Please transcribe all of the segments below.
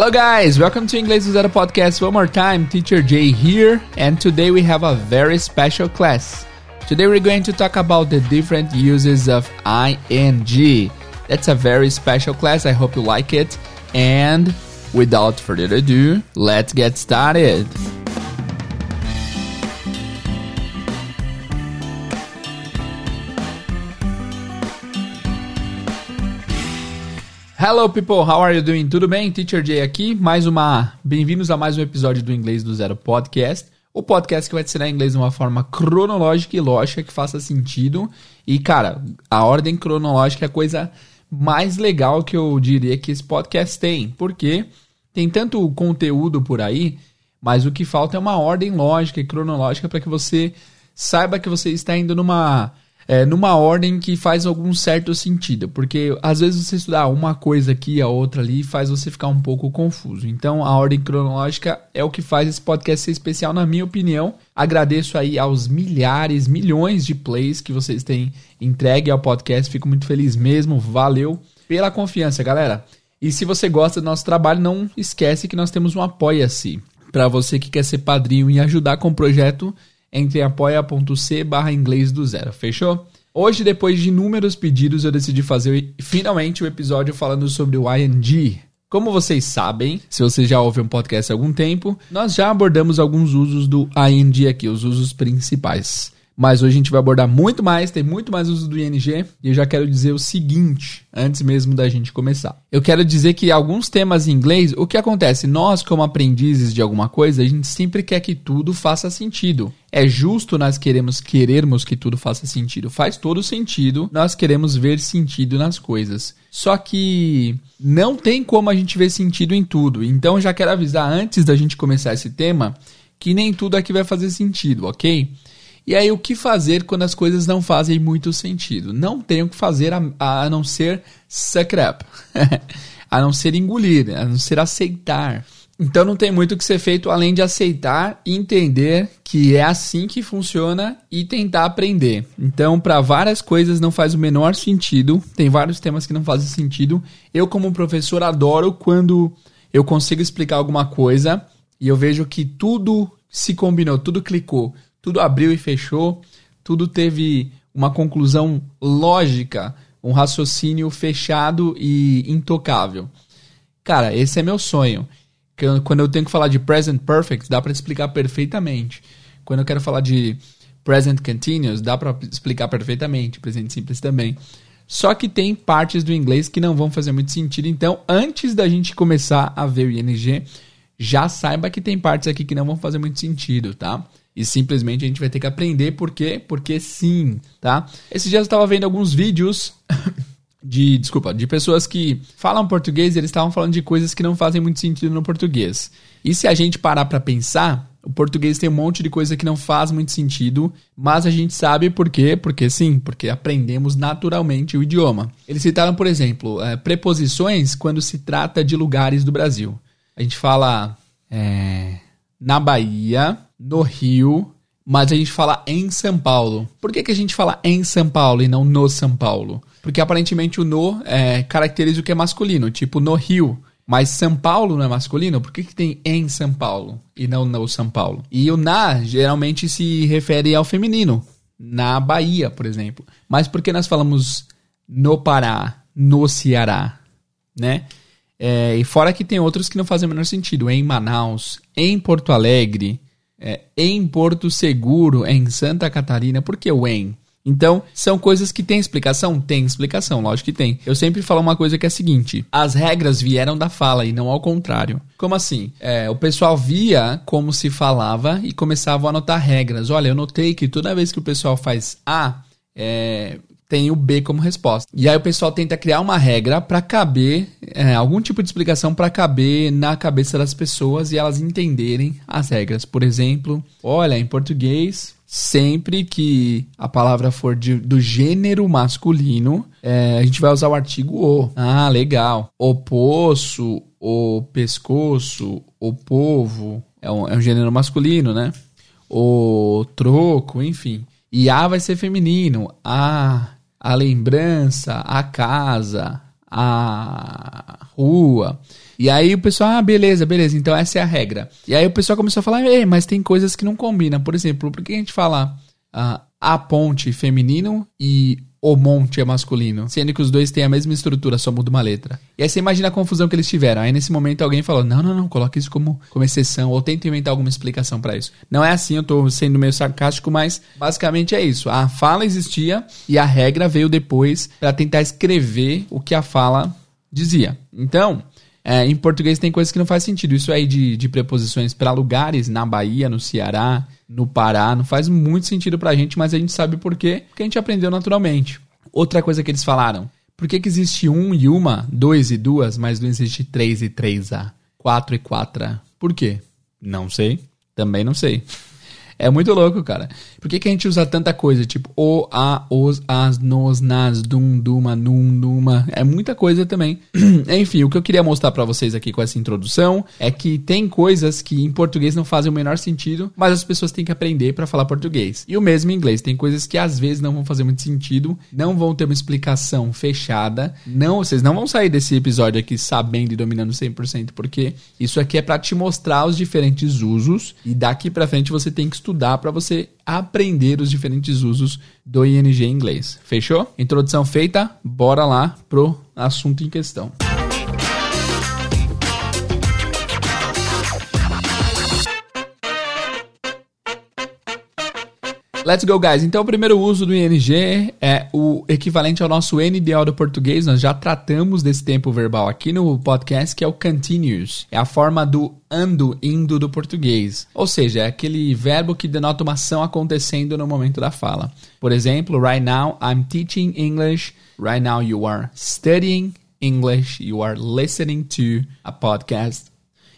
Hello guys, welcome to English do Zero podcast one more time. Teacher Jay here, and today we have a very special class. Today we're going to talk about the different uses of ing. That's a very special class. I hope you like it. And without further ado, let's get started. Hello people, how are you doing? Tudo bem? Teacher Jay aqui, mais uma. Bem-vindos a mais um episódio do Inglês do Zero Podcast. O podcast que vai te ensinar inglês de uma forma cronológica e lógica que faça sentido. E cara, a ordem cronológica é a coisa mais legal que eu diria que esse podcast tem, porque tem tanto conteúdo por aí, mas o que falta é uma ordem lógica e cronológica para que você saiba que você está indo numa é, numa ordem que faz algum certo sentido, porque às vezes você estudar uma coisa aqui, a outra ali, faz você ficar um pouco confuso. Então, a ordem cronológica é o que faz esse podcast ser especial, na minha opinião. Agradeço aí aos milhares, milhões de plays que vocês têm entregue ao podcast. Fico muito feliz mesmo. Valeu pela confiança, galera. E se você gosta do nosso trabalho, não esquece que nós temos um Apoia-se. Para você que quer ser padrinho e ajudar com o projeto, entre apoia.c barra inglês do zero, fechou? Hoje, depois de inúmeros pedidos, eu decidi fazer finalmente o um episódio falando sobre o ING. Como vocês sabem, se você já ouve um podcast há algum tempo, nós já abordamos alguns usos do ING aqui, os usos principais. Mas hoje a gente vai abordar muito mais, tem muito mais uso do ING. E eu já quero dizer o seguinte, antes mesmo da gente começar. Eu quero dizer que alguns temas em inglês, o que acontece? Nós, como aprendizes de alguma coisa, a gente sempre quer que tudo faça sentido. É justo nós queremos querermos que tudo faça sentido. Faz todo sentido. Nós queremos ver sentido nas coisas. Só que não tem como a gente ver sentido em tudo. Então já quero avisar antes da gente começar esse tema que nem tudo aqui vai fazer sentido, ok? E aí, o que fazer quando as coisas não fazem muito sentido? Não tem o que fazer a, a não ser suck up, a não ser engolir, a não ser aceitar. Então não tem muito o que ser feito além de aceitar entender que é assim que funciona e tentar aprender. Então, para várias coisas não faz o menor sentido, tem vários temas que não fazem sentido. Eu, como professor, adoro quando eu consigo explicar alguma coisa e eu vejo que tudo se combinou, tudo clicou tudo abriu e fechou, tudo teve uma conclusão lógica, um raciocínio fechado e intocável. Cara, esse é meu sonho. Quando eu tenho que falar de present perfect, dá para explicar perfeitamente. Quando eu quero falar de present continuous, dá para explicar perfeitamente. Presente simples também. Só que tem partes do inglês que não vão fazer muito sentido. Então, antes da gente começar a ver o ING, já saiba que tem partes aqui que não vão fazer muito sentido, tá? E simplesmente a gente vai ter que aprender por quê? Porque sim, tá? Esses dias eu estava vendo alguns vídeos de, desculpa, de pessoas que falam português e eles estavam falando de coisas que não fazem muito sentido no português. E se a gente parar para pensar, o português tem um monte de coisa que não faz muito sentido, mas a gente sabe por quê? Porque sim, porque aprendemos naturalmente o idioma. Eles citaram, por exemplo, é, preposições quando se trata de lugares do Brasil. A gente fala é, na Bahia, no Rio, mas a gente fala em São Paulo. Por que, que a gente fala em São Paulo e não no São Paulo? Porque aparentemente o no é, caracteriza o que é masculino, tipo no Rio. Mas São Paulo não é masculino? Por que, que tem em São Paulo e não no São Paulo? E o na geralmente se refere ao feminino. Na Bahia, por exemplo. Mas por que nós falamos no Pará, no Ceará, né? É, e fora que tem outros que não fazem o menor sentido. Em Manaus, em Porto Alegre, é, em Porto Seguro, em Santa Catarina, por que o em? Então, são coisas que têm explicação? Tem explicação, lógico que tem. Eu sempre falo uma coisa que é a seguinte: as regras vieram da fala e não ao contrário. Como assim? É, o pessoal via como se falava e começava a anotar regras. Olha, eu notei que toda vez que o pessoal faz A, é, tem o B como resposta. E aí o pessoal tenta criar uma regra para caber, é, algum tipo de explicação para caber na cabeça das pessoas e elas entenderem as regras. Por exemplo, olha, em português, sempre que a palavra for de, do gênero masculino, é, a gente vai usar o artigo o. Ah, legal. O poço, o pescoço, o povo, é um, é um gênero masculino, né? O troco, enfim. E A vai ser feminino. A a lembrança, a casa, a rua. E aí o pessoal, ah, beleza, beleza, então essa é a regra. E aí o pessoal começou a falar, ei, mas tem coisas que não combinam. Por exemplo, por que a gente fala ah, a ponte feminino e o monte é masculino, sendo que os dois têm a mesma estrutura, só muda uma letra. E aí você imagina a confusão que eles tiveram. Aí nesse momento alguém falou: não, não, não, coloque isso como, como exceção, ou tenta inventar alguma explicação para isso. Não é assim, eu tô sendo meio sarcástico, mas basicamente é isso. A fala existia e a regra veio depois para tentar escrever o que a fala dizia. Então, é, em português tem coisas que não faz sentido. Isso aí de, de preposições para lugares, na Bahia, no Ceará, no Pará, não faz muito sentido pra gente, mas a gente sabe por quê, porque a gente aprendeu naturalmente. Outra coisa que eles falaram, por que, que existe um e uma, dois e duas, mas não existe três e três a, quatro e quatro? Por quê? Não sei, também não sei. É muito louco, cara. Por que, que a gente usa tanta coisa? Tipo, o, a, os, as, nos, nas, dum, duma, num, numa. É muita coisa também. Enfim, o que eu queria mostrar para vocês aqui com essa introdução é que tem coisas que em português não fazem o menor sentido, mas as pessoas têm que aprender para falar português. E o mesmo em inglês. Tem coisas que às vezes não vão fazer muito sentido, não vão ter uma explicação fechada. Não, vocês não vão sair desse episódio aqui sabendo e dominando 100%, porque isso aqui é para te mostrar os diferentes usos e daqui para frente você tem que estudar estudar para você aprender os diferentes usos do ING em inglês. Fechou? Introdução feita, bora lá pro assunto em questão. Let's go, guys. Então, o primeiro uso do ING é o equivalente ao nosso NDO do português. Nós já tratamos desse tempo verbal aqui no podcast, que é o continuous. É a forma do ando, indo do português. Ou seja, é aquele verbo que denota uma ação acontecendo no momento da fala. Por exemplo, right now I'm teaching English. Right now you are studying English. You are listening to a podcast.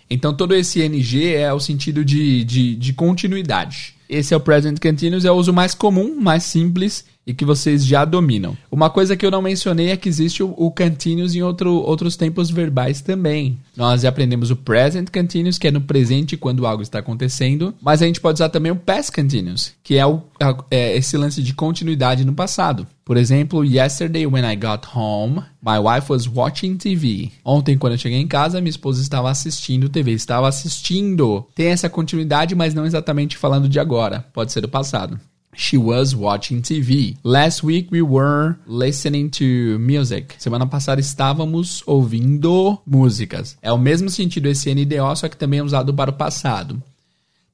Então, todo esse NG é o sentido de, de, de continuidade. Esse é o present continuous, é o uso mais comum, mais simples e que vocês já dominam. Uma coisa que eu não mencionei é que existe o, o continuous em outro, outros tempos verbais também. Nós já aprendemos o present continuous, que é no presente quando algo está acontecendo, mas a gente pode usar também o past continuous, que é, o, é esse lance de continuidade no passado. Por exemplo, yesterday when I got home, my wife was watching TV. Ontem quando eu cheguei em casa, minha esposa estava assistindo TV, estava assistindo. Tem essa continuidade, mas não exatamente falando de agora, pode ser do passado. She was watching TV. Last week we were listening to music. Semana passada estávamos ouvindo músicas. É o mesmo sentido esse NDO, só que também é usado para o passado.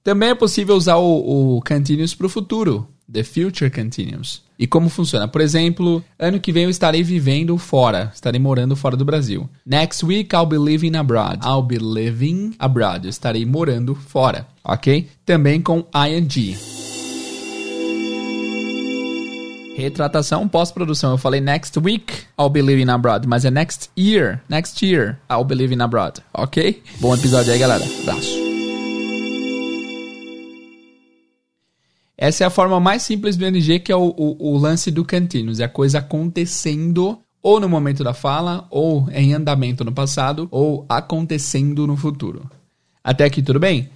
Também é possível usar o, o continuous para o futuro. The future continuous. E como funciona? Por exemplo, ano que vem eu estarei vivendo fora, estarei morando fora do Brasil. Next week I'll be living abroad. I'll be living abroad. Eu estarei morando fora, ok? Também com ing. Retratação, pós-produção. Eu falei next week, I'll be living abroad. Mas é next year. Next year, I'll be living abroad. Ok? Bom episódio aí, galera. Abraço. Essa é a forma mais simples do NG, que é o, o, o lance do continuous. É a coisa acontecendo ou no momento da fala, ou em andamento no passado, ou acontecendo no futuro. Até aqui tudo bem?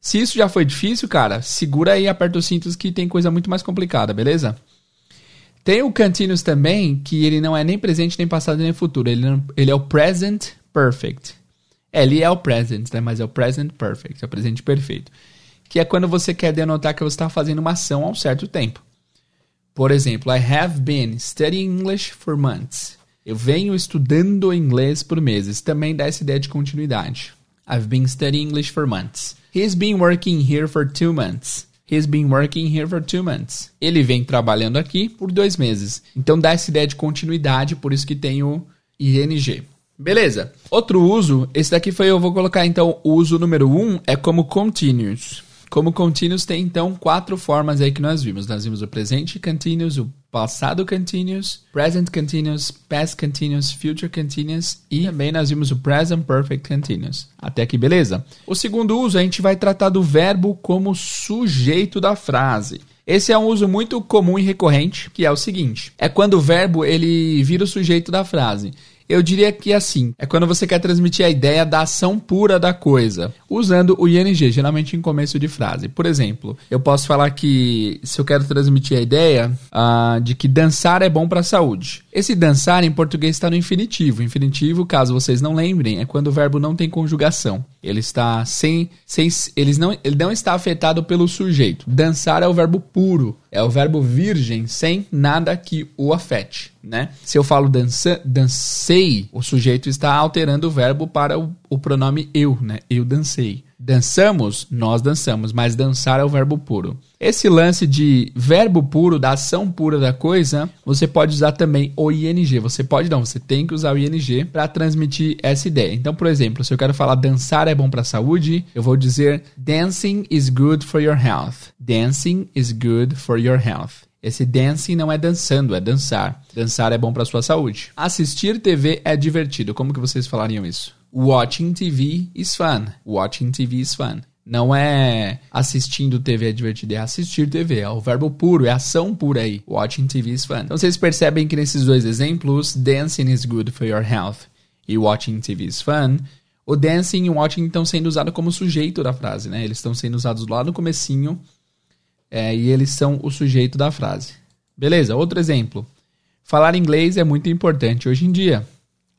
Se isso já foi difícil, cara, segura aí aperta os cintos que tem coisa muito mais complicada, beleza? Tem o Continuous também, que ele não é nem presente, nem passado, nem futuro. Ele, ele é o Present Perfect. Ele é o Present, né? Mas é o Present Perfect, é o presente perfeito. Que é quando você quer denotar que você está fazendo uma ação há um certo tempo. Por exemplo, I have been studying English for months. Eu venho estudando inglês por meses. Também dá essa ideia de continuidade. I've been studying English for months. He's been working here for two months. He's been working here for two months. Ele vem trabalhando aqui por dois meses. Então dá essa ideia de continuidade, por isso que tem o ING. Beleza. Outro uso, esse daqui foi, eu vou colocar então, o uso número um é como continuous. Como continuous tem então quatro formas aí que nós vimos. Nós vimos o presente continuous, o passado continuous, present continuous, past continuous, future continuous e também nós vimos o present perfect continuous. Até aqui, beleza? O segundo uso a gente vai tratar do verbo como sujeito da frase. Esse é um uso muito comum e recorrente, que é o seguinte: é quando o verbo ele vira o sujeito da frase. Eu diria que assim, é quando você quer transmitir a ideia da ação pura da coisa, usando o ing, geralmente em começo de frase. Por exemplo, eu posso falar que se eu quero transmitir a ideia uh, de que dançar é bom para a saúde, Esse dançar em português está no infinitivo. Infinitivo, caso vocês não lembrem, é quando o verbo não tem conjugação. Ele está sem, sem ele não, ele não está afetado pelo sujeito. Dançar é o verbo puro, é o verbo virgem, sem nada que o afete, né? Se eu falo dança, dancei, o sujeito está alterando o verbo para o, o pronome eu, né? Eu dancei. Dançamos, nós dançamos, mas dançar é o verbo puro. Esse lance de verbo puro, da ação pura da coisa, você pode usar também o ing. Você pode não, você tem que usar o ing para transmitir essa ideia. Então, por exemplo, se eu quero falar dançar é bom para a saúde, eu vou dizer dancing is good for your health. Dancing is good for your health. Esse dancing não é dançando, é dançar. Dançar é bom para sua saúde. Assistir TV é divertido. Como que vocês falariam isso? Watching TV is fun. Watching TV is fun. Não é assistindo TV é divertido, é assistir TV. É o verbo puro, é ação pura aí. Watching TV is fun. Então vocês percebem que nesses dois exemplos, dancing is good for your health e watching TV is fun, o dancing e o watching estão sendo usados como sujeito da frase, né? Eles estão sendo usados lá no comecinho é, e eles são o sujeito da frase. Beleza, outro exemplo. Falar inglês é muito importante hoje em dia.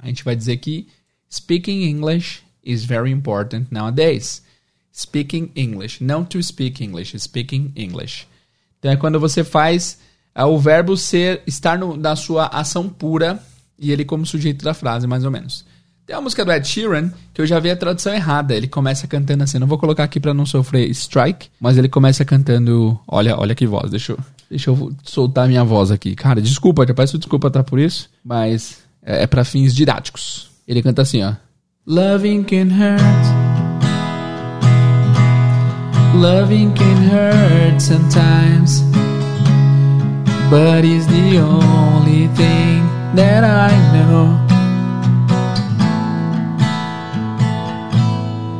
A gente vai dizer que Speaking English is very important nowadays. Speaking English, não to speak English, speaking English. Então é quando você faz é, o verbo ser estar no, na sua ação pura e ele como sujeito da frase, mais ou menos. Tem uma música do Ed Sheeran que eu já vi a tradução errada. Ele começa cantando assim, não vou colocar aqui para não sofrer strike, mas ele começa cantando, olha, olha que voz. Deixa eu, deixa eu soltar minha voz aqui. Cara, desculpa, já peço desculpa tá por isso, mas é, é para fins didáticos. Ele canta assim, ó. Loving can hurt. Loving can hurt sometimes. But it's the only thing that I know.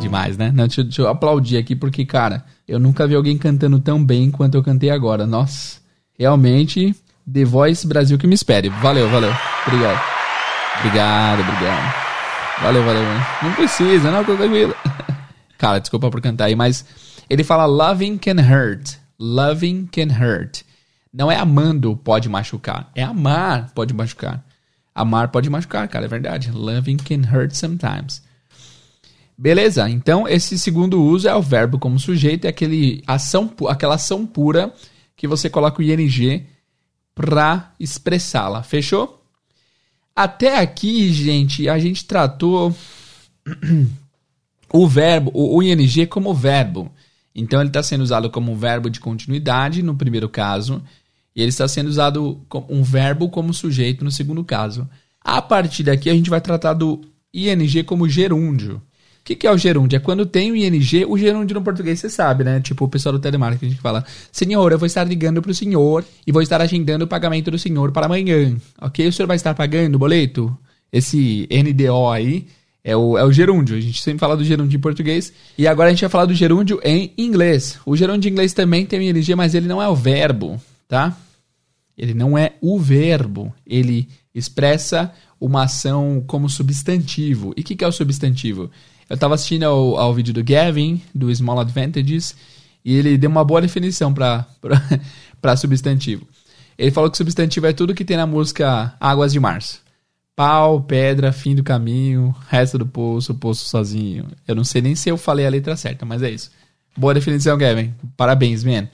Demais, né? Não, deixa, deixa eu aplaudir aqui porque, cara, eu nunca vi alguém cantando tão bem quanto eu cantei agora. Nossa, realmente, The Voice Brasil que me espere. Valeu, valeu. Obrigado. Obrigado, obrigado. Valeu, valeu. Não precisa, não, tô tranquilo. Cara, desculpa por cantar aí, mas ele fala loving can hurt. Loving can hurt. Não é amando pode machucar, é amar pode machucar. Amar pode machucar, cara, é verdade. Loving can hurt sometimes. Beleza, então esse segundo uso é o verbo como sujeito, é aquele ação, aquela ação pura que você coloca o ing para expressá-la. Fechou? Até aqui, gente, a gente tratou o verbo, o, ing como verbo. Então ele está sendo usado como um verbo de continuidade no primeiro caso, e ele está sendo usado como um verbo como sujeito no segundo caso. A partir daqui a gente vai tratar do ing como gerúndio que, que é o gerúndio? É quando tem o ING, o gerúndio no português você sabe, né? Tipo o pessoal do telemarketing que fala: Senhor, eu vou estar ligando para o senhor e vou estar agendando o pagamento do senhor para amanhã. Ok? O senhor vai estar pagando o boleto? Esse NDO aí é o, é o gerúndio. A gente sempre fala do gerúndio em português. E agora a gente vai falar do gerúndio em inglês. O gerúndio em inglês também tem o ING, mas ele não é o verbo, tá? Ele não é o verbo. Ele expressa uma ação como substantivo. E o que, que é o substantivo? Eu estava assistindo ao, ao vídeo do Gavin, do Small Advantages, e ele deu uma boa definição para substantivo. Ele falou que substantivo é tudo que tem na música Águas de Março. Pau, pedra, fim do caminho, resto do poço, poço sozinho. Eu não sei nem se eu falei a letra certa, mas é isso. Boa definição, Gavin. Parabéns, man.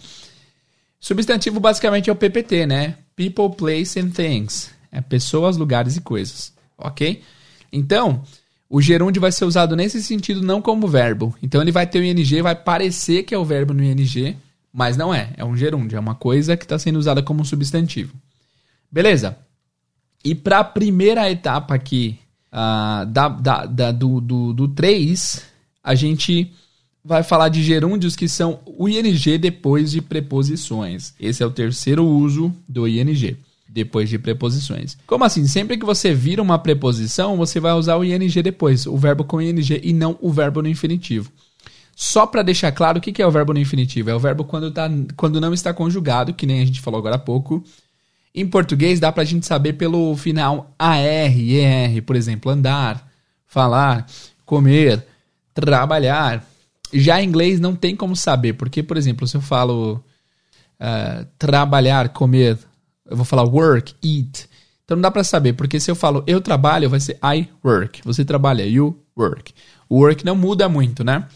Substantivo basicamente é o PPT, né? People, place and things. É pessoas, lugares e coisas. Ok? Então, o gerúndio vai ser usado nesse sentido, não como verbo. Então ele vai ter o ing, vai parecer que é o verbo no ing, mas não é. É um gerúndio, é uma coisa que está sendo usada como substantivo. Beleza? E para a primeira etapa aqui uh, da, da, da, do, do, do 3, a gente vai falar de gerúndios que são o ing depois de preposições. Esse é o terceiro uso do ing depois de preposições. Como assim? Sempre que você vira uma preposição, você vai usar o ing depois, o verbo com ing e não o verbo no infinitivo. Só para deixar claro, o que é o verbo no infinitivo? É o verbo quando, tá, quando não está conjugado, que nem a gente falou agora há pouco. Em português, dá para a gente saber pelo final AR, ER, por exemplo, andar, falar, comer, trabalhar. Já em inglês não tem como saber, porque, por exemplo, se eu falo uh, trabalhar, comer, eu vou falar work, eat. Então não dá para saber, porque se eu falo eu trabalho, vai ser I work. Você trabalha, you work. O work não muda muito, né?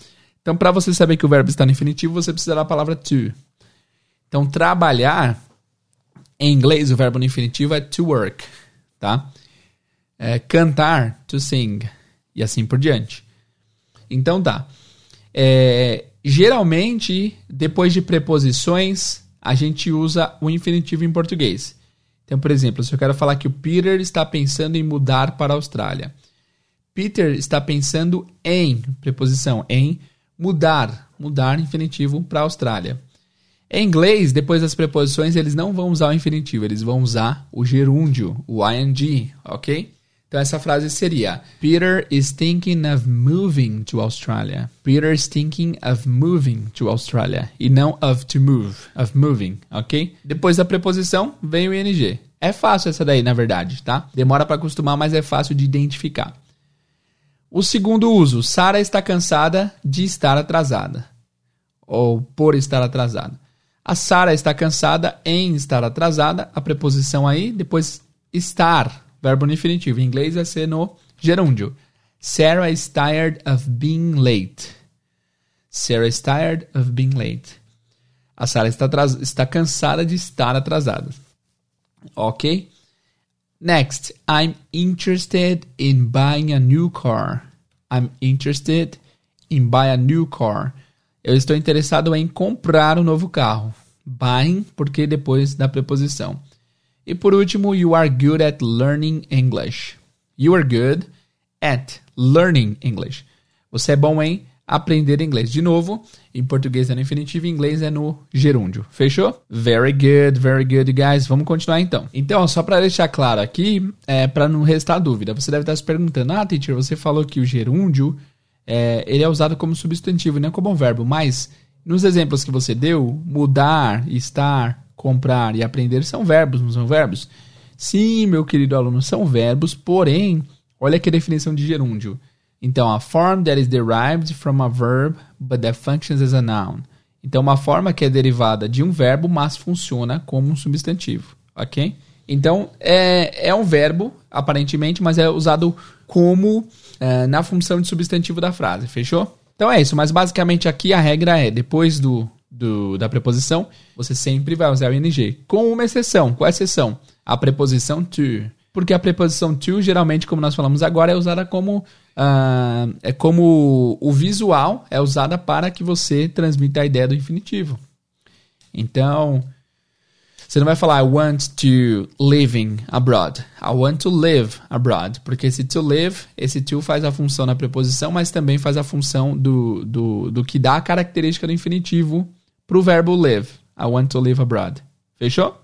Então para você saber que o verbo está no infinitivo, você precisa da palavra to. Então trabalhar em inglês o verbo no infinitivo é to work, tá? É, cantar, to sing e assim por diante. Então tá. É, geralmente, depois de preposições, a gente usa o infinitivo em português. Então, por exemplo, se eu quero falar que o Peter está pensando em mudar para a Austrália. Peter está pensando em, preposição, em mudar, mudar infinitivo para a Austrália. Em inglês, depois das preposições, eles não vão usar o infinitivo, eles vão usar o gerúndio, o ing, ok? Então essa frase seria: Peter is thinking of moving to Australia. Peter is thinking of moving to Australia. E não of to move, of moving, ok? Depois da preposição vem o ing. É fácil essa daí, na verdade, tá? Demora para acostumar, mas é fácil de identificar. O segundo uso: Sara está cansada de estar atrasada. Ou por estar atrasada. A Sara está cansada em estar atrasada. A preposição aí, depois estar verbo no infinitivo. Em inglês vai ser no gerúndio. Sarah is tired of being late. Sarah is tired of being late. A Sarah está, está cansada de estar atrasada. Ok? Next, I'm interested in buying a new car. I'm interested in buying a new car. Eu estou interessado em comprar um novo carro. Buying, porque depois da preposição. E por último, you are good at learning English. You are good at learning English. Você é bom em aprender inglês. De novo, em português é no infinitivo, em inglês é no gerúndio. Fechou? Very good, very good, guys. Vamos continuar então. Então, só para deixar claro aqui, é, para não restar dúvida, você deve estar se perguntando: ah, teacher, você falou que o gerúndio é, ele é usado como substantivo não como um verbo, mas nos exemplos que você deu, mudar, estar, comprar e aprender são verbos, não são verbos? Sim, meu querido aluno, são verbos, porém, olha a definição de gerúndio. Então, a form that is derived from a verb but that functions as a noun. Então, uma forma que é derivada de um verbo, mas funciona como um substantivo, ok? Então, é, é um verbo, aparentemente, mas é usado como é, na função de substantivo da frase, fechou? Então é isso, mas basicamente aqui a regra é, depois do, do, da preposição, você sempre vai usar o ing. Com uma exceção. Qual a exceção? A preposição to. Porque a preposição to, geralmente, como nós falamos agora, é usada como. Uh, é como o visual é usada para que você transmita a ideia do infinitivo. Então, você não vai falar I want to living abroad. I want to live abroad. Porque esse to live, esse to faz a função na preposição, mas também faz a função do, do, do que dá a característica do infinitivo pro verbo live. I want to live abroad. Fechou?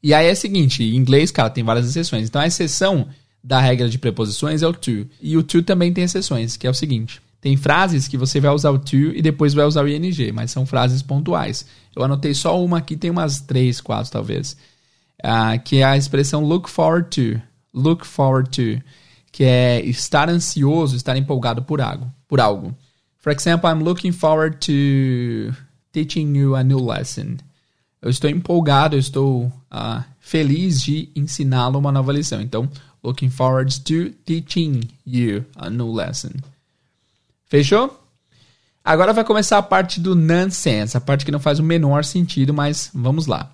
E aí é o seguinte, em inglês, cara, tem várias exceções. Então a exceção da regra de preposições é o to. E o to também tem exceções, que é o seguinte. Tem frases que você vai usar o to e depois vai usar o ing, mas são frases pontuais. Eu anotei só uma aqui, tem umas três, quatro talvez. Uh, que é a expressão look forward to. Look forward to. Que é estar ansioso, estar empolgado por algo. Por algo. For example, I'm looking forward to teaching you a new lesson. Eu estou empolgado, eu estou uh, feliz de ensiná-lo uma nova lição. Então, looking forward to teaching you a new lesson. Fechou? Agora vai começar a parte do nonsense, a parte que não faz o menor sentido, mas vamos lá.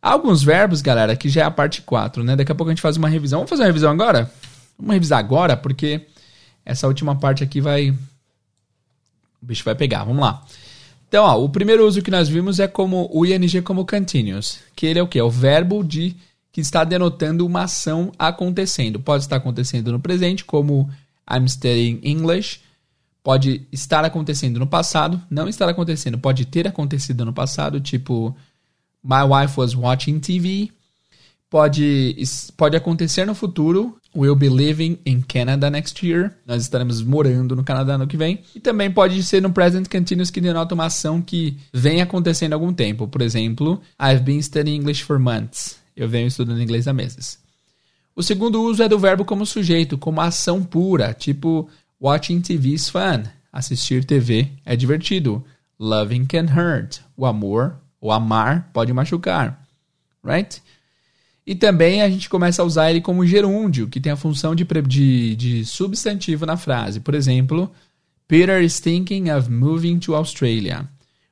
Alguns verbos, galera, que já é a parte 4, né? Daqui a pouco a gente faz uma revisão. Vamos fazer uma revisão agora? Vamos revisar agora, porque essa última parte aqui vai o bicho vai pegar. Vamos lá. Então, ó, o primeiro uso que nós vimos é como o ing como continuous, que ele é o que? É o verbo de que está denotando uma ação acontecendo. Pode estar acontecendo no presente, como I'm studying English. Pode estar acontecendo no passado, não estar acontecendo, pode ter acontecido no passado, tipo My wife was watching TV. Pode, pode acontecer no futuro, We'll be living in Canada next year. Nós estaremos morando no Canadá no que vem. E também pode ser no present continuous que denota uma ação que vem acontecendo há algum tempo. Por exemplo, I've been studying English for months. Eu venho estudando inglês há meses. O segundo uso é do verbo como sujeito, como ação pura, tipo watching TV is fun. Assistir TV é divertido. Loving can hurt. O amor, o amar pode machucar. Right? E também a gente começa a usar ele como gerúndio, que tem a função de, de, de substantivo na frase. Por exemplo, Peter is thinking of moving to Australia.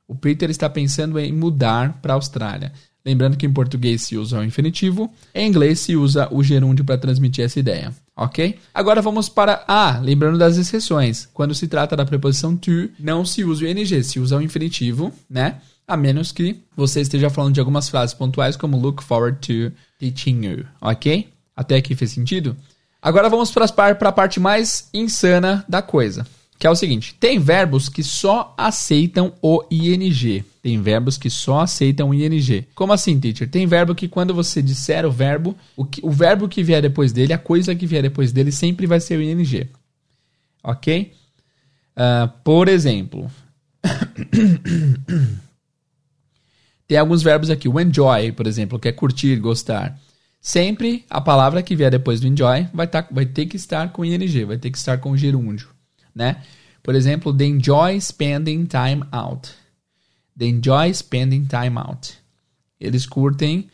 O Peter está pensando em mudar para a Austrália. Lembrando que em português se usa o infinitivo, em inglês se usa o gerúndio para transmitir essa ideia, ok? Agora vamos para A, lembrando das exceções. Quando se trata da preposição to, não se usa o ing, se usa o infinitivo, né? A menos que você esteja falando de algumas frases pontuais como look forward to you, ok? Até aqui fez sentido? Agora vamos para a parte mais insana da coisa que é o seguinte: tem verbos que só aceitam o ing. Tem verbos que só aceitam o ing. Como assim, teacher? Tem verbo que quando você disser o verbo, o, que, o verbo que vier depois dele, a coisa que vier depois dele sempre vai ser o ing. Ok? Uh, por exemplo, tem alguns verbos aqui. O enjoy, por exemplo, que é curtir, gostar. Sempre a palavra que vier depois do enjoy vai, tá, vai ter que estar com ing, vai ter que estar com gerúndio né? Por exemplo, they enjoy spending time out. They enjoy spending time out. Eles curtem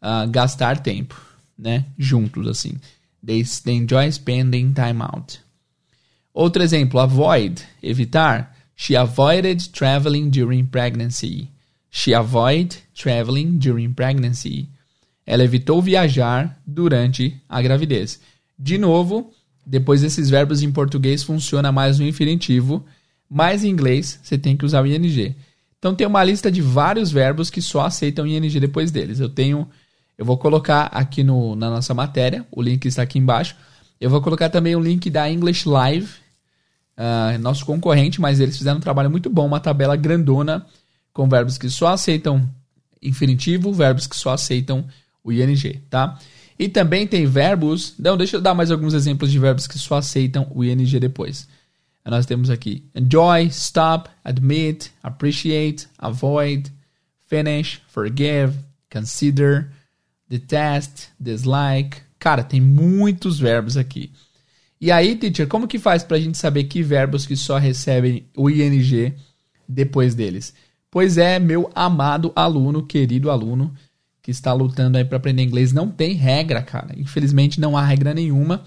uh, gastar tempo, né? Juntos, assim. They, they enjoy spending time out. Outro exemplo, avoid, evitar. She avoided traveling during pregnancy. She avoided traveling during pregnancy. Ela evitou viajar durante a gravidez. De novo, depois desses verbos em português funciona mais no infinitivo, mas em inglês você tem que usar o ing. Então tem uma lista de vários verbos que só aceitam ing depois deles. Eu tenho, eu vou colocar aqui no, na nossa matéria, o link está aqui embaixo. Eu vou colocar também o link da English Live, uh, nosso concorrente, mas eles fizeram um trabalho muito bom, uma tabela grandona com verbos que só aceitam infinitivo, verbos que só aceitam o ing, tá? E também tem verbos. Não, deixa eu dar mais alguns exemplos de verbos que só aceitam o ing depois. Nós temos aqui enjoy, stop, admit, appreciate, avoid, finish, forgive, consider, detest, dislike. Cara, tem muitos verbos aqui. E aí, teacher, como que faz para a gente saber que verbos que só recebem o ing depois deles? Pois é, meu amado aluno, querido aluno, que está lutando aí para aprender inglês, não tem regra, cara. Infelizmente não há regra nenhuma.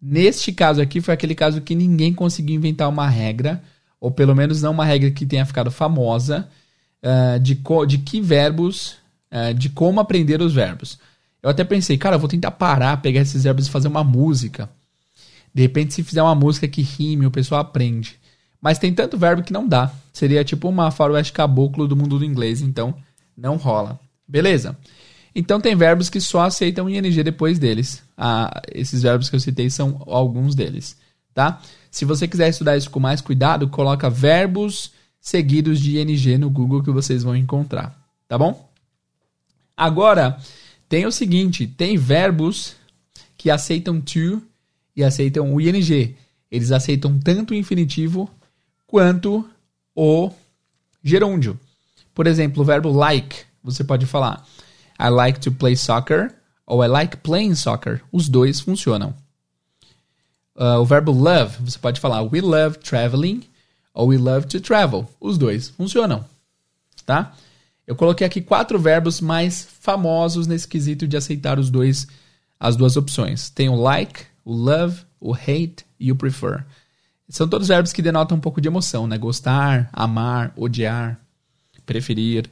Neste caso aqui foi aquele caso que ninguém conseguiu inventar uma regra, ou pelo menos não uma regra que tenha ficado famosa, uh, de, de que verbos, uh, de como aprender os verbos. Eu até pensei, cara, eu vou tentar parar, pegar esses verbos e fazer uma música. De repente, se fizer uma música que rime, o pessoal aprende. Mas tem tanto verbo que não dá. Seria tipo uma faroeste caboclo do mundo do inglês, então não rola. Beleza? Então tem verbos que só aceitam ing depois deles. Ah, esses verbos que eu citei são alguns deles, tá? Se você quiser estudar isso com mais cuidado, coloca verbos seguidos de ing no Google que vocês vão encontrar, tá bom? Agora, tem o seguinte, tem verbos que aceitam to e aceitam o ing. Eles aceitam tanto o infinitivo quanto o gerúndio. Por exemplo, o verbo like você pode falar I like to play soccer ou I like playing soccer. Os dois funcionam. Uh, o verbo love, você pode falar we love traveling ou we love to travel. Os dois funcionam, tá? Eu coloquei aqui quatro verbos mais famosos nesse quesito de aceitar os dois, as duas opções. Tem o like, o love, o hate e o prefer. São todos verbos que denotam um pouco de emoção, né? Gostar, amar, odiar, preferir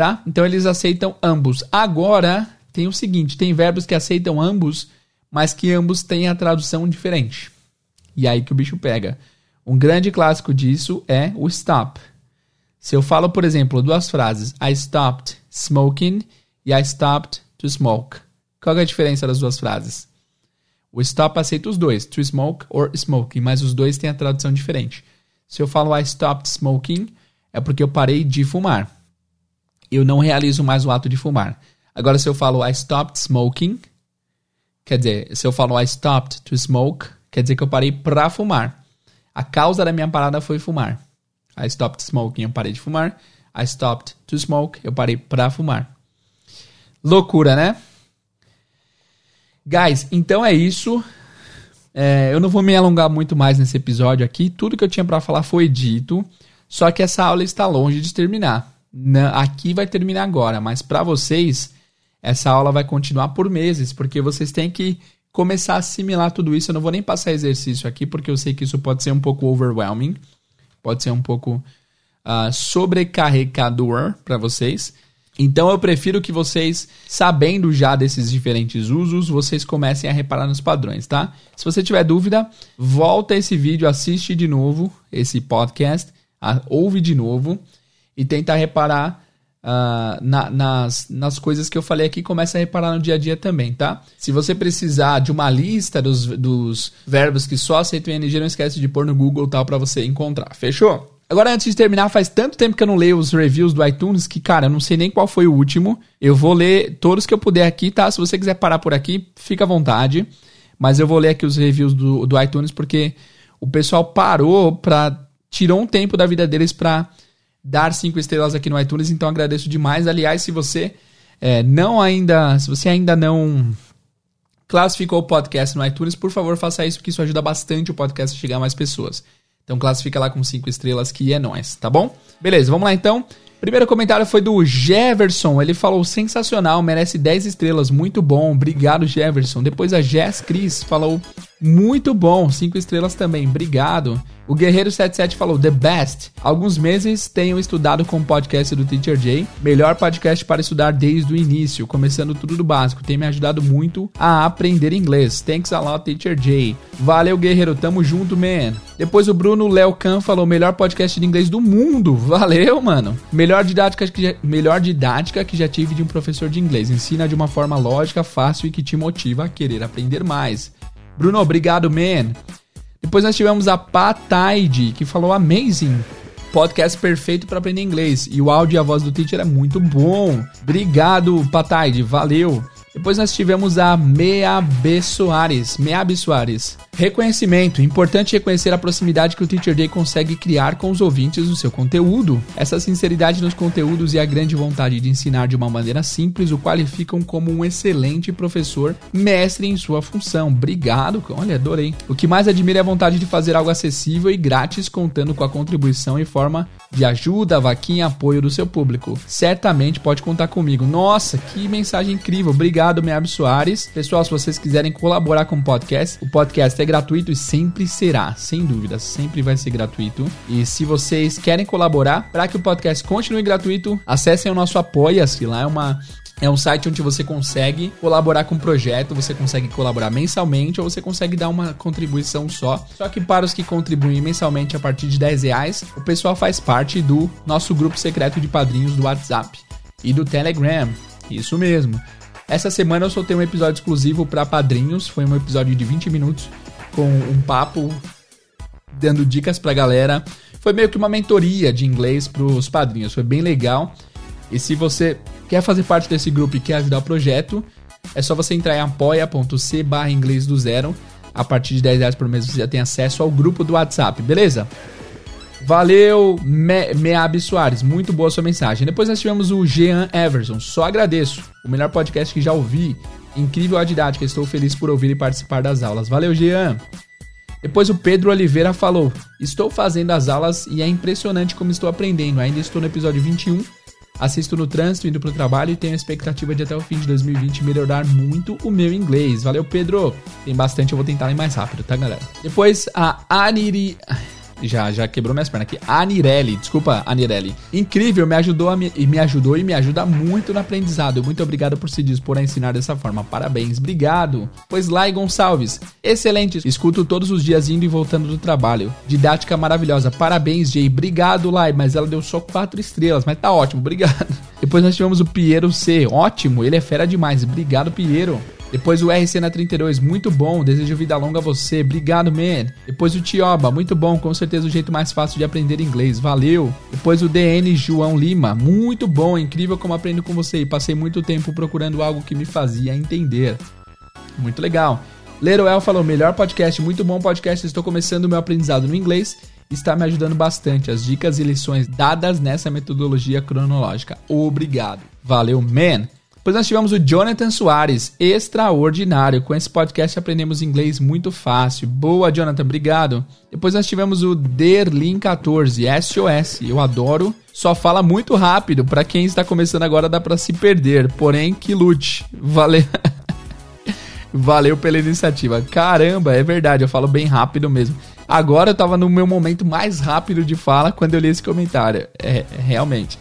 tá? Então eles aceitam ambos. Agora tem o seguinte, tem verbos que aceitam ambos, mas que ambos têm a tradução diferente. E aí que o bicho pega. Um grande clássico disso é o stop. Se eu falo, por exemplo, duas frases, I stopped smoking e I stopped to smoke. Qual é a diferença das duas frases? O stop aceita os dois, to smoke or smoking, mas os dois têm a tradução diferente. Se eu falo I stopped smoking, é porque eu parei de fumar eu não realizo mais o ato de fumar. Agora, se eu falo I stopped smoking, quer dizer, se eu falo I stopped to smoke, quer dizer que eu parei pra fumar. A causa da minha parada foi fumar. I stopped smoking, eu parei de fumar. I stopped to smoke, eu parei pra fumar. Loucura, né? Guys, então é isso. É, eu não vou me alongar muito mais nesse episódio aqui. Tudo que eu tinha para falar foi dito. Só que essa aula está longe de terminar aqui vai terminar agora, mas para vocês essa aula vai continuar por meses, porque vocês têm que começar a assimilar tudo isso. Eu não vou nem passar exercício aqui, porque eu sei que isso pode ser um pouco overwhelming, pode ser um pouco uh, sobrecarregador para vocês. Então eu prefiro que vocês, sabendo já desses diferentes usos, vocês comecem a reparar nos padrões, tá? Se você tiver dúvida, volta esse vídeo, assiste de novo esse podcast, ouve de novo e tenta reparar uh, na, nas, nas coisas que eu falei aqui, começa a reparar no dia a dia também, tá? Se você precisar de uma lista dos, dos verbos que só aceitam ING, não esquece de pôr no Google tal para você encontrar. Fechou? Agora, antes de terminar, faz tanto tempo que eu não leio os reviews do iTunes que, cara, eu não sei nem qual foi o último. Eu vou ler todos que eu puder aqui, tá? Se você quiser parar por aqui, fica à vontade. Mas eu vou ler aqui os reviews do, do iTunes porque o pessoal parou pra. tirou um tempo da vida deles pra dar cinco estrelas aqui no iTunes, então agradeço demais. Aliás, se você é, não ainda. Se você ainda não classificou o podcast no iTunes, por favor, faça isso, porque isso ajuda bastante o podcast a chegar a mais pessoas. Então classifica lá com cinco estrelas que é nós, tá bom? Beleza, vamos lá então. Primeiro comentário foi do Jefferson. Ele falou sensacional, merece 10 estrelas, muito bom. Obrigado, Jefferson. Depois a Jess Cris falou muito bom, 5 estrelas também. Obrigado. O Guerreiro77 falou The Best. Alguns meses tenho estudado com o podcast do Teacher Jay. Melhor podcast para estudar desde o início, começando tudo do básico. Tem me ajudado muito a aprender inglês. Thanks a lot, Teacher Jay. Valeu, Guerreiro. Tamo junto, man. Depois o Bruno Léo Khan falou melhor podcast de inglês do mundo. Valeu, mano. Melhor didática que já, melhor didática que já tive de um professor de inglês. Ensina de uma forma lógica, fácil e que te motiva a querer aprender mais. Bruno, obrigado, man. Depois nós tivemos a Pataide, que falou amazing. Podcast perfeito para aprender inglês. E o áudio e a voz do teacher é muito bom. Obrigado, Pataide. Valeu. Depois nós tivemos a Meabe Soares. Meabe Soares. Reconhecimento. Importante reconhecer a proximidade que o Teacher Day consegue criar com os ouvintes do seu conteúdo. Essa sinceridade nos conteúdos e a grande vontade de ensinar de uma maneira simples o qualificam como um excelente professor, mestre em sua função. Obrigado, olha, adorei. O que mais admira é a vontade de fazer algo acessível e grátis, contando com a contribuição e forma de ajuda, vaquinha, apoio do seu público. Certamente pode contar comigo. Nossa, que mensagem incrível. Obrigado, Meab Soares. Pessoal, se vocês quiserem colaborar com o podcast, o podcast é gratuito e sempre será, sem dúvida, sempre vai ser gratuito. E se vocês querem colaborar para que o podcast continue gratuito, acessem o nosso Apoia-se. Lá é uma é um site onde você consegue colaborar com o projeto, você consegue colaborar mensalmente ou você consegue dar uma contribuição só. Só que para os que contribuem mensalmente a partir de 10 reais, o pessoal faz parte do nosso grupo secreto de padrinhos do WhatsApp e do Telegram. Isso mesmo. Essa semana eu soltei um episódio exclusivo para padrinhos, foi um episódio de 20 minutos com um papo dando dicas pra galera. Foi meio que uma mentoria de inglês pros padrinhos, foi bem legal. E se você quer fazer parte desse grupo e quer ajudar o projeto, é só você entrar em apoia.c barra inglês do zero. A partir de 10 reais por mês você já tem acesso ao grupo do WhatsApp, beleza? Valeu, Me Meab Soares, muito boa sua mensagem. Depois nós tivemos o Jean Everson, só agradeço. O melhor podcast que já ouvi. Incrível a didática, estou feliz por ouvir e participar das aulas. Valeu, Jean! Depois o Pedro Oliveira falou: Estou fazendo as aulas e é impressionante como estou aprendendo. Ainda estou no episódio 21 Assisto no trânsito, indo pro trabalho e tenho a expectativa de até o fim de 2020 melhorar muito o meu inglês. Valeu, Pedro! Tem bastante, eu vou tentar ir mais rápido, tá, galera? Depois a Aniri. Já, já quebrou minhas pernas aqui. Anirelli, desculpa, Anirelli. Incrível, me ajudou me, e me ajudou e me ajuda muito no aprendizado. Muito obrigado por se dispor a ensinar dessa forma. Parabéns, obrigado. Pois Lai Gonçalves, excelente. Escuto todos os dias indo e voltando do trabalho. Didática maravilhosa. Parabéns, Jay. Obrigado, Lai. Mas ela deu só quatro estrelas, mas tá ótimo, obrigado. Depois nós tivemos o Piero C. Ótimo, ele é fera demais. Obrigado, Piero. Depois o RC na 32, muito bom, desejo vida longa a você, obrigado, man. Depois o Tioba, muito bom, com certeza o jeito mais fácil de aprender inglês, valeu. Depois o DN João Lima, muito bom, incrível como aprendo com você e passei muito tempo procurando algo que me fazia entender. Muito legal. Leroel falou, melhor podcast, muito bom podcast, estou começando o meu aprendizado no inglês está me ajudando bastante. As dicas e lições dadas nessa metodologia cronológica. Obrigado. Valeu, man. Depois nós tivemos o Jonathan Soares, extraordinário. Com esse podcast aprendemos inglês muito fácil. Boa, Jonathan, obrigado. Depois nós tivemos o Derlin14, SOS. Eu adoro. Só fala muito rápido. Para quem está começando agora dá para se perder. Porém, que lute. Valeu. Valeu pela iniciativa. Caramba, é verdade, eu falo bem rápido mesmo. Agora eu tava no meu momento mais rápido de fala quando eu li esse comentário. É, realmente.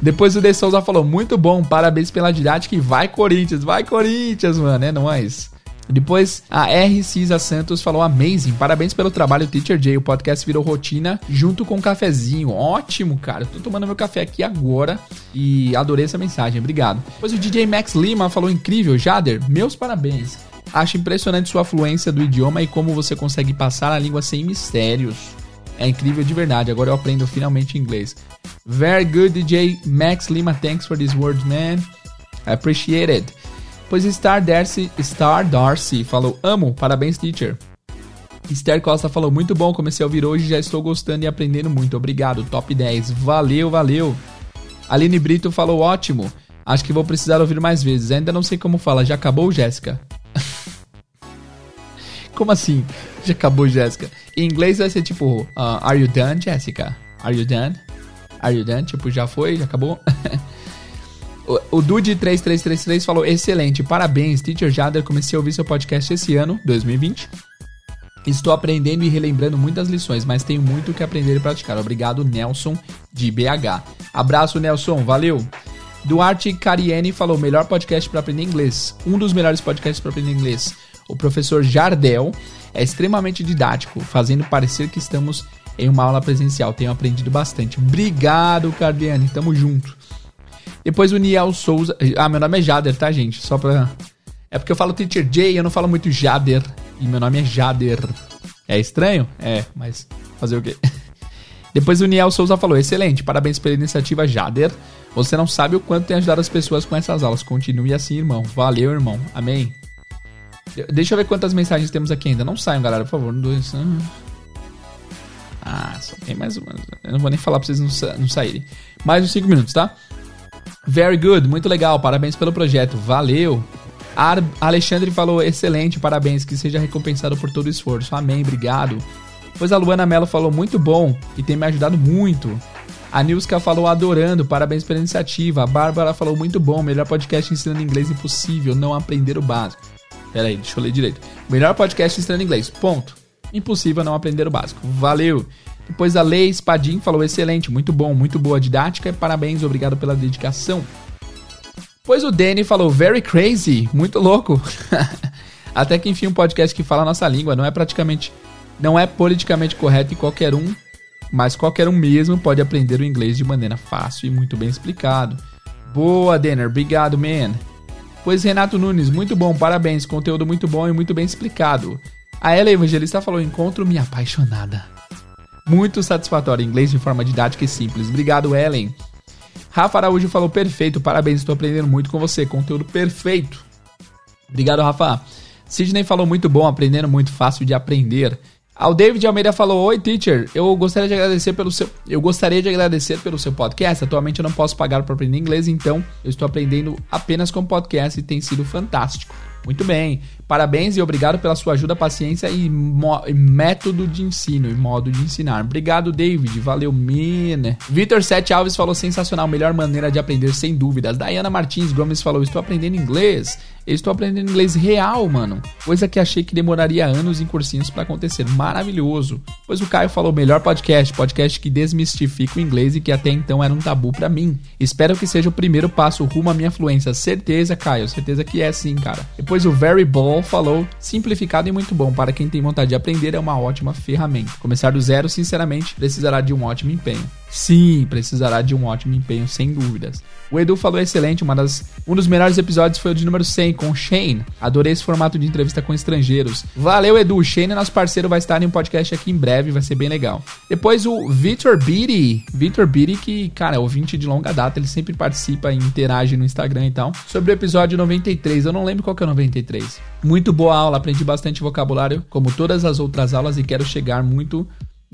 Depois o De Souza falou: muito bom, parabéns pela didática e vai Corinthians, vai Corinthians, mano, é nóis. Depois a R. Cisa Santos falou amazing, parabéns pelo trabalho Teacher Jay, o podcast virou rotina junto com um cafezinho, ótimo cara, tô tomando meu café aqui agora e adorei essa mensagem, obrigado. Depois o DJ Max Lima falou incrível, Jader, meus parabéns. Acho impressionante sua fluência do idioma e como você consegue passar a língua sem mistérios. É incrível de verdade, agora eu aprendo finalmente inglês. Very good DJ Max Lima, thanks for these words, man. I appreciate it. Pois Star Darcy, Star Darcy falou: Amo, parabéns, teacher. Esther Costa falou: Muito bom, comecei a ouvir hoje já estou gostando e aprendendo muito. Obrigado, top 10. Valeu, valeu. Aline Brito falou: Ótimo. Acho que vou precisar ouvir mais vezes. Ainda não sei como fala. Já acabou, Jéssica? como assim? Já acabou, Jéssica? Em inglês vai ser tipo: uh, Are you done, Jessica? Are you done? Are you done? Tipo, já foi? Já acabou? O, Dude3333 falou: excelente, parabéns, Teacher Jader. Comecei a ouvir seu podcast esse ano, 2020. Estou aprendendo e relembrando muitas lições, mas tenho muito que aprender e praticar. Obrigado, Nelson, de BH. Abraço, Nelson, valeu. Duarte Cariene falou: melhor podcast para aprender inglês. Um dos melhores podcasts para aprender inglês. O professor Jardel é extremamente didático, fazendo parecer que estamos em uma aula presencial. Tenho aprendido bastante. Obrigado, Cariene, tamo junto. Depois o Niel Souza. Ah, meu nome é Jader, tá, gente? Só pra. É porque eu falo Teacher J eu não falo muito Jader. E meu nome é Jader. É estranho? É, mas fazer o quê? Depois o Niel Souza falou: excelente, parabéns pela iniciativa Jader. Você não sabe o quanto tem ajudado as pessoas com essas aulas. Continue assim, irmão. Valeu, irmão. Amém. Deixa eu ver quantas mensagens temos aqui ainda. Não saiam, galera, por favor. Dois. Ah, só tem mais uma. Eu não vou nem falar pra vocês não, não saírem. Mais uns 5 minutos, tá? Very good, muito legal, parabéns pelo projeto, valeu. Ar Alexandre falou, excelente, parabéns, que seja recompensado por todo o esforço, amém, obrigado. Pois a Luana Mello falou, muito bom e tem me ajudado muito. A Nilska falou, adorando, parabéns pela iniciativa. A Bárbara falou, muito bom, melhor podcast ensinando inglês impossível, não aprender o básico. Pera aí, deixa eu ler direito. Melhor podcast ensinando inglês, ponto. Impossível não aprender o básico. Valeu. Depois a Lei Espadim falou: excelente, muito bom, muito boa didática, parabéns, obrigado pela dedicação. Depois o Danny falou: very crazy, muito louco. Até que enfim, um podcast que fala a nossa língua não é praticamente. Não é politicamente correto e qualquer um, mas qualquer um mesmo pode aprender o inglês de maneira fácil e muito bem explicado. Boa, Denner, obrigado, man. Pois Renato Nunes, muito bom, parabéns, conteúdo muito bom e muito bem explicado. A Ela Evangelista falou: encontro-me apaixonada. Muito satisfatório. Inglês de forma didática e simples. Obrigado, Ellen. Rafa Araújo falou perfeito. Parabéns, estou aprendendo muito com você. Conteúdo perfeito. Obrigado, Rafa. Sidney falou muito bom, aprendendo muito fácil de aprender. Ao David Almeida falou: Oi, teacher. Eu gostaria de agradecer pelo seu. Eu gostaria de agradecer pelo seu podcast. Atualmente eu não posso pagar para aprender inglês, então eu estou aprendendo apenas com podcast e tem sido fantástico. Muito bem. Parabéns e obrigado pela sua ajuda, paciência e, e método de ensino e modo de ensinar. Obrigado, David. Valeu, mina. Vitor Sete Alves falou sensacional, melhor maneira de aprender sem dúvidas. Dayana Martins Gomes falou: Estou aprendendo inglês. Eu estou aprendendo inglês real, mano. Coisa que achei que demoraria anos em cursinhos para acontecer. Maravilhoso. Pois o Caio falou: melhor podcast, podcast que desmistifica o inglês e que até então era um tabu para mim. Espero que seja o primeiro passo rumo à minha fluência. Certeza, Caio. Certeza que é sim, cara. Depois o Very Ball falou: simplificado e muito bom. Para quem tem vontade de aprender, é uma ótima ferramenta. Começar do zero, sinceramente, precisará de um ótimo empenho. Sim, precisará de um ótimo empenho, sem dúvidas. O Edu falou excelente, uma das, um dos melhores episódios foi o de número 100 com Shane. Adorei esse formato de entrevista com estrangeiros. Valeu, Edu. Shane, nosso parceiro, vai estar em um podcast aqui em breve, vai ser bem legal. Depois o Victor Beatty. Victor Beatty, que, cara, é ouvinte de longa data, ele sempre participa e interage no Instagram e tal. Sobre o episódio 93, eu não lembro qual que é o 93. Muito boa aula, aprendi bastante vocabulário, como todas as outras aulas, e quero chegar muito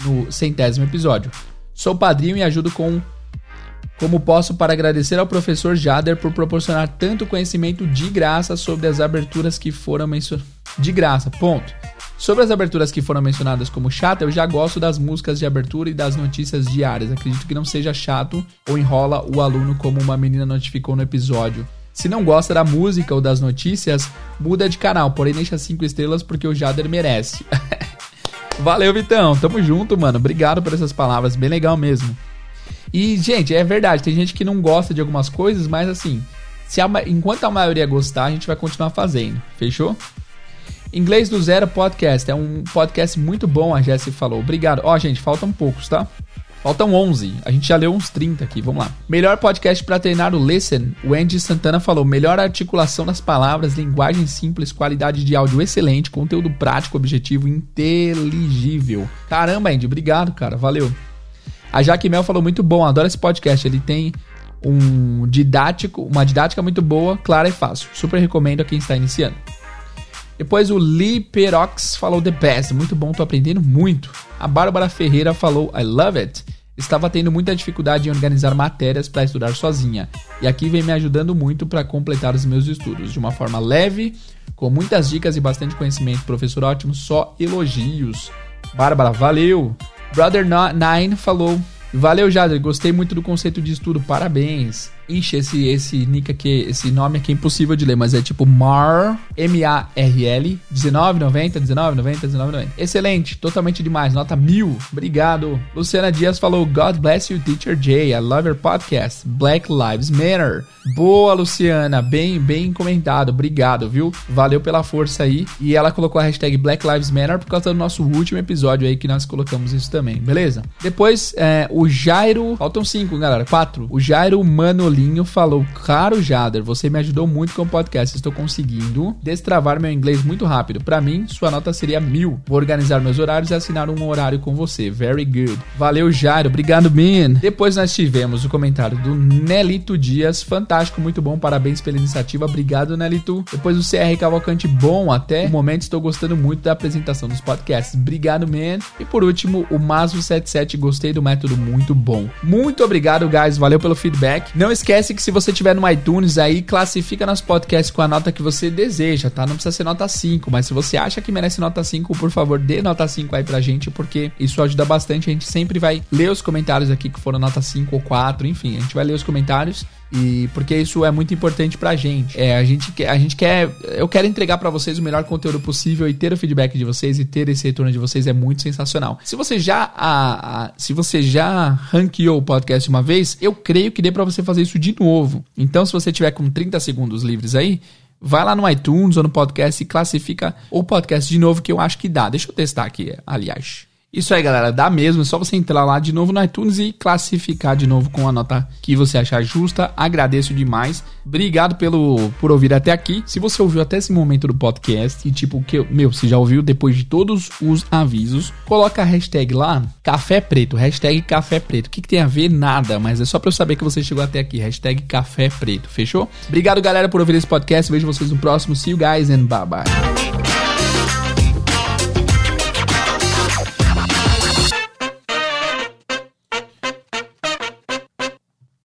no centésimo episódio. Sou padrinho e ajudo com como posso para agradecer ao professor Jader por proporcionar tanto conhecimento de graça sobre as aberturas que foram mencionadas. De graça, ponto. Sobre as aberturas que foram mencionadas como chata, eu já gosto das músicas de abertura e das notícias diárias. Acredito que não seja chato ou enrola o aluno como uma menina notificou no episódio. Se não gosta da música ou das notícias, muda de canal, porém deixa 5 estrelas porque o Jader merece. Valeu, Vitão. Tamo junto, mano. Obrigado por essas palavras, bem legal mesmo. E, gente, é verdade, tem gente que não gosta de algumas coisas, mas assim, se a, enquanto a maioria gostar, a gente vai continuar fazendo. Fechou? Inglês do Zero Podcast. É um podcast muito bom, a Jessie falou. Obrigado. Ó, gente, faltam poucos, tá? Faltam 11. A gente já leu uns 30 aqui. Vamos lá. Melhor podcast para treinar o Listen. O Andy Santana falou: melhor articulação das palavras, linguagem simples, qualidade de áudio excelente, conteúdo prático, objetivo, inteligível. Caramba, Andy, obrigado, cara. Valeu. A Jaque Mel falou muito bom, adoro esse podcast. Ele tem um didático, uma didática muito boa, clara e fácil. Super recomendo a quem está iniciando. Depois o Lee Perox falou The Best, muito bom, tô aprendendo muito. A Bárbara Ferreira falou I love it. Estava tendo muita dificuldade em organizar matérias para estudar sozinha, e aqui vem me ajudando muito para completar os meus estudos de uma forma leve, com muitas dicas e bastante conhecimento. Professor ótimo, só elogios. Bárbara, valeu! Brother Nine falou Valeu, Jader. Gostei muito do conceito de estudo. Parabéns. Ixi, esse, esse nick aqui, esse nome aqui é impossível de ler, mas é tipo Mar, M-A-R-L, 19,90, 19,90, 19,90. Excelente, totalmente demais, nota mil. Obrigado. Luciana Dias falou: God bless you, Teacher Jay. I love your podcast. Black Lives Matter. Boa, Luciana. Bem, bem comentado. Obrigado, viu? Valeu pela força aí. E ela colocou a hashtag Black Lives Matter por causa do nosso último episódio aí que nós colocamos isso também, beleza? Depois, é, o Jairo. Faltam cinco, galera. Quatro. O Jairo Mano Paulinho falou: Caro Jader, você me ajudou muito com o podcast. Estou conseguindo destravar meu inglês muito rápido. Para mim, sua nota seria mil. Vou organizar meus horários e assinar um horário com você. Very good. Valeu, Jairo. Obrigado, man. Depois nós tivemos o comentário do Nelito Dias. Fantástico, muito bom. Parabéns pela iniciativa. Obrigado, Nelito. Depois o CR Cavalcante. Bom, até o momento estou gostando muito da apresentação dos podcasts. Obrigado, man. E por último, o Maso77. Gostei do método, muito bom. Muito obrigado, guys. Valeu pelo feedback. Não esqueça esquece que se você tiver no iTunes aí, classifica nas podcasts com a nota que você deseja, tá? Não precisa ser nota 5, mas se você acha que merece nota 5, por favor, dê nota 5 aí pra gente, porque isso ajuda bastante. A gente sempre vai ler os comentários aqui que foram nota 5 ou 4, enfim, a gente vai ler os comentários e porque isso é muito importante pra gente. É, a gente a gente quer, eu quero entregar para vocês o melhor conteúdo possível e ter o feedback de vocês e ter esse retorno de vocês é muito sensacional. Se você já a, a se você já ranqueou o podcast uma vez, eu creio que dê para você fazer isso de novo. Então, se você tiver com 30 segundos livres aí, vai lá no iTunes ou no podcast e classifica o podcast de novo que eu acho que dá. Deixa eu testar aqui, aliás. Isso aí, galera, dá mesmo. É só você entrar lá de novo no iTunes e classificar de novo com a nota que você achar justa. Agradeço demais. Obrigado pelo por ouvir até aqui. Se você ouviu até esse momento do podcast e tipo que meu, você já ouviu depois de todos os avisos, coloca a hashtag lá, café preto, hashtag café preto. O que, que tem a ver? Nada, mas é só para eu saber que você chegou até aqui. Hashtag café preto, fechou? Obrigado, galera, por ouvir esse podcast. Vejo vocês no próximo. See you guys and bye bye.